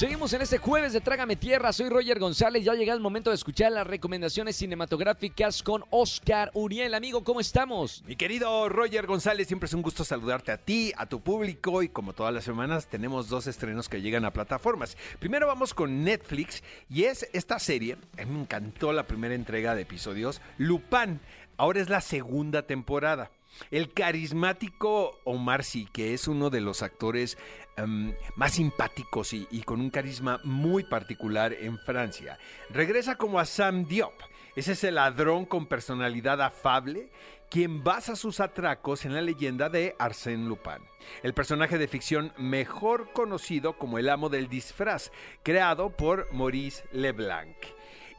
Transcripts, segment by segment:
Seguimos en este jueves de Trágame Tierra. Soy Roger González. Ya llega el momento de escuchar las recomendaciones cinematográficas con Oscar Uriel. Amigo, ¿cómo estamos? Mi querido Roger González, siempre es un gusto saludarte a ti, a tu público y como todas las semanas tenemos dos estrenos que llegan a plataformas. Primero vamos con Netflix y es esta serie, a mí me encantó la primera entrega de episodios, Lupin. Ahora es la segunda temporada. El carismático Omar Sy, que es uno de los actores um, más simpáticos y, y, con un carisma muy particular en Francia, regresa como a Sam Diop. Ese Es el ladrón con personalidad afable quien basa sus atracos en la leyenda de Arsène Lupin, el personaje de ficción mejor conocido como el amo del disfraz, creado por Maurice Leblanc.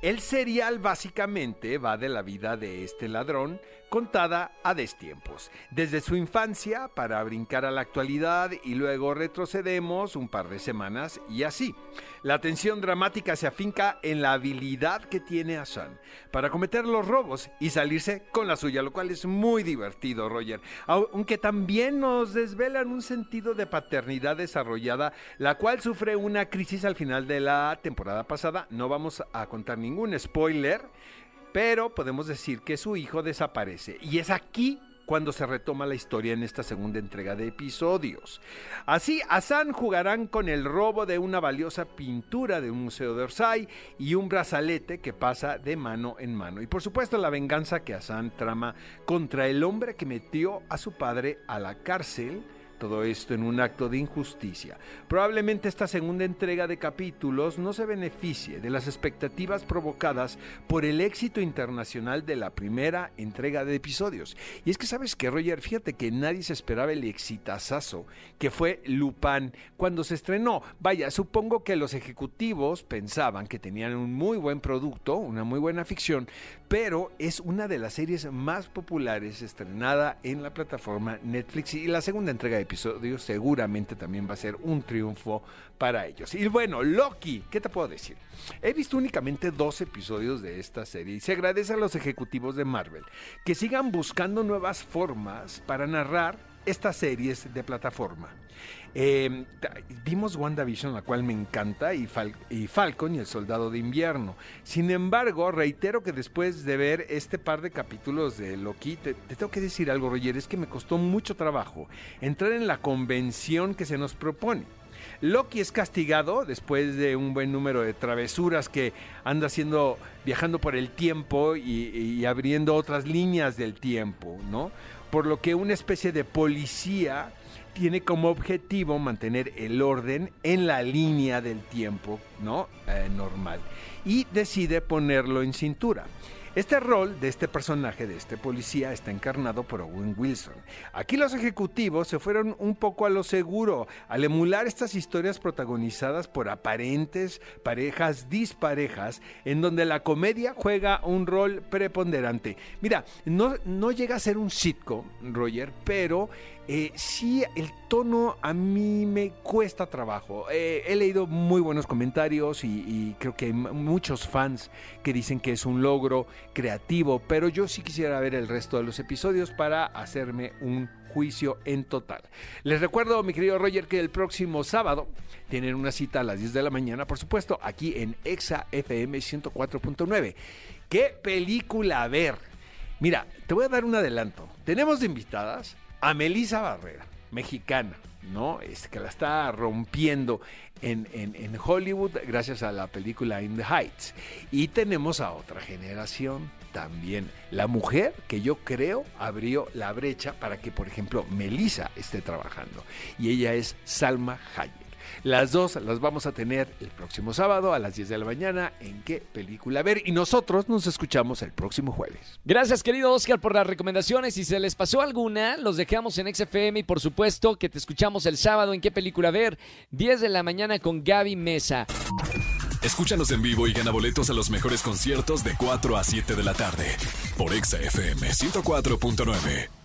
El serial básicamente va de la vida de este ladrón contada a destiempos, desde su infancia para brincar a la actualidad y luego retrocedemos un par de semanas y así. La tensión dramática se afinca en la habilidad que tiene Hassan para cometer los robos y salirse con la suya, lo cual es muy divertido, Roger. Aunque también nos desvelan un sentido de paternidad desarrollada, la cual sufre una crisis al final de la temporada pasada. No vamos a contar ningún spoiler, pero podemos decir que su hijo desaparece. Y es aquí cuando se retoma la historia en esta segunda entrega de episodios. Así, Hassan jugarán con el robo de una valiosa pintura de un museo de Orsay y un brazalete que pasa de mano en mano. Y por supuesto la venganza que Hassan trama contra el hombre que metió a su padre a la cárcel todo esto en un acto de injusticia. Probablemente esta segunda entrega de capítulos no se beneficie de las expectativas provocadas por el éxito internacional de la primera entrega de episodios. Y es que sabes que Roger, fíjate que nadie se esperaba el exitazazo que fue Lupin cuando se estrenó. Vaya, supongo que los ejecutivos pensaban que tenían un muy buen producto, una muy buena ficción, pero es una de las series más populares estrenada en la plataforma Netflix y la segunda entrega de episodio seguramente también va a ser un triunfo para ellos. Y bueno, Loki, ¿qué te puedo decir? He visto únicamente dos episodios de esta serie y se agradece a los ejecutivos de Marvel que sigan buscando nuevas formas para narrar estas series de plataforma. Eh, vimos WandaVision, la cual me encanta, y, y, Falcon y el Soldado de Invierno. Sin embargo, reitero que después de ver este par de capítulos de Loki, te, te, tengo que decir algo, Roger, es que me costó mucho trabajo entrar en la convención que se nos propone. Loki es castigado después de un buen número de travesuras que anda haciendo, viajando por el tiempo y, abriendo otras líneas del tiempo, ¿no? Por lo que una especie de policía tiene como objetivo mantener el orden en la línea del tiempo ¿no? Eh, normal y decide ponerlo en cintura. Este rol de este personaje, de este policía, está encarnado por Owen Wilson. Aquí los ejecutivos se fueron un poco a lo seguro al emular estas historias protagonizadas por aparentes parejas disparejas, en donde la comedia juega un rol preponderante. Mira, no, no llega a ser un sitcom, Roger, pero eh, sí, el tono a mí me cuesta trabajo. Eh, he leído muy buenos comentarios y, y, creo que hay muchos fans que dicen que es un logro creativo, pero yo sí quisiera ver el resto de los episodios para hacerme un juicio en total. Les recuerdo, mi querido Roger, que el próximo sábado tienen una cita a las 10 de la mañana, por supuesto, aquí en Exa FM 104.9. ¿Qué película ver? Mira, te voy a dar un adelanto. Tenemos de invitadas a Melissa Barrera, mexicana, ¿no? Es que la está rompiendo en, en, en, Hollywood gracias a la película In the Heights. Y tenemos a otra generación también, la mujer que yo creo abrió la brecha para que, por ejemplo, Melissa esté trabajando. Y ella es Salma Hayek. Las dos las vamos a tener el próximo sábado a las 10 de la mañana en qué película ver y nosotros nos escuchamos el próximo jueves. Gracias querido Oscar por las recomendaciones. Si se les pasó alguna, los dejamos en XFM y por supuesto que te escuchamos el sábado en qué película ver, 10 de la mañana con Gaby Mesa. Escúchanos en vivo y gana boletos a los mejores conciertos de 4 a 7 de la tarde por XFM 104.9.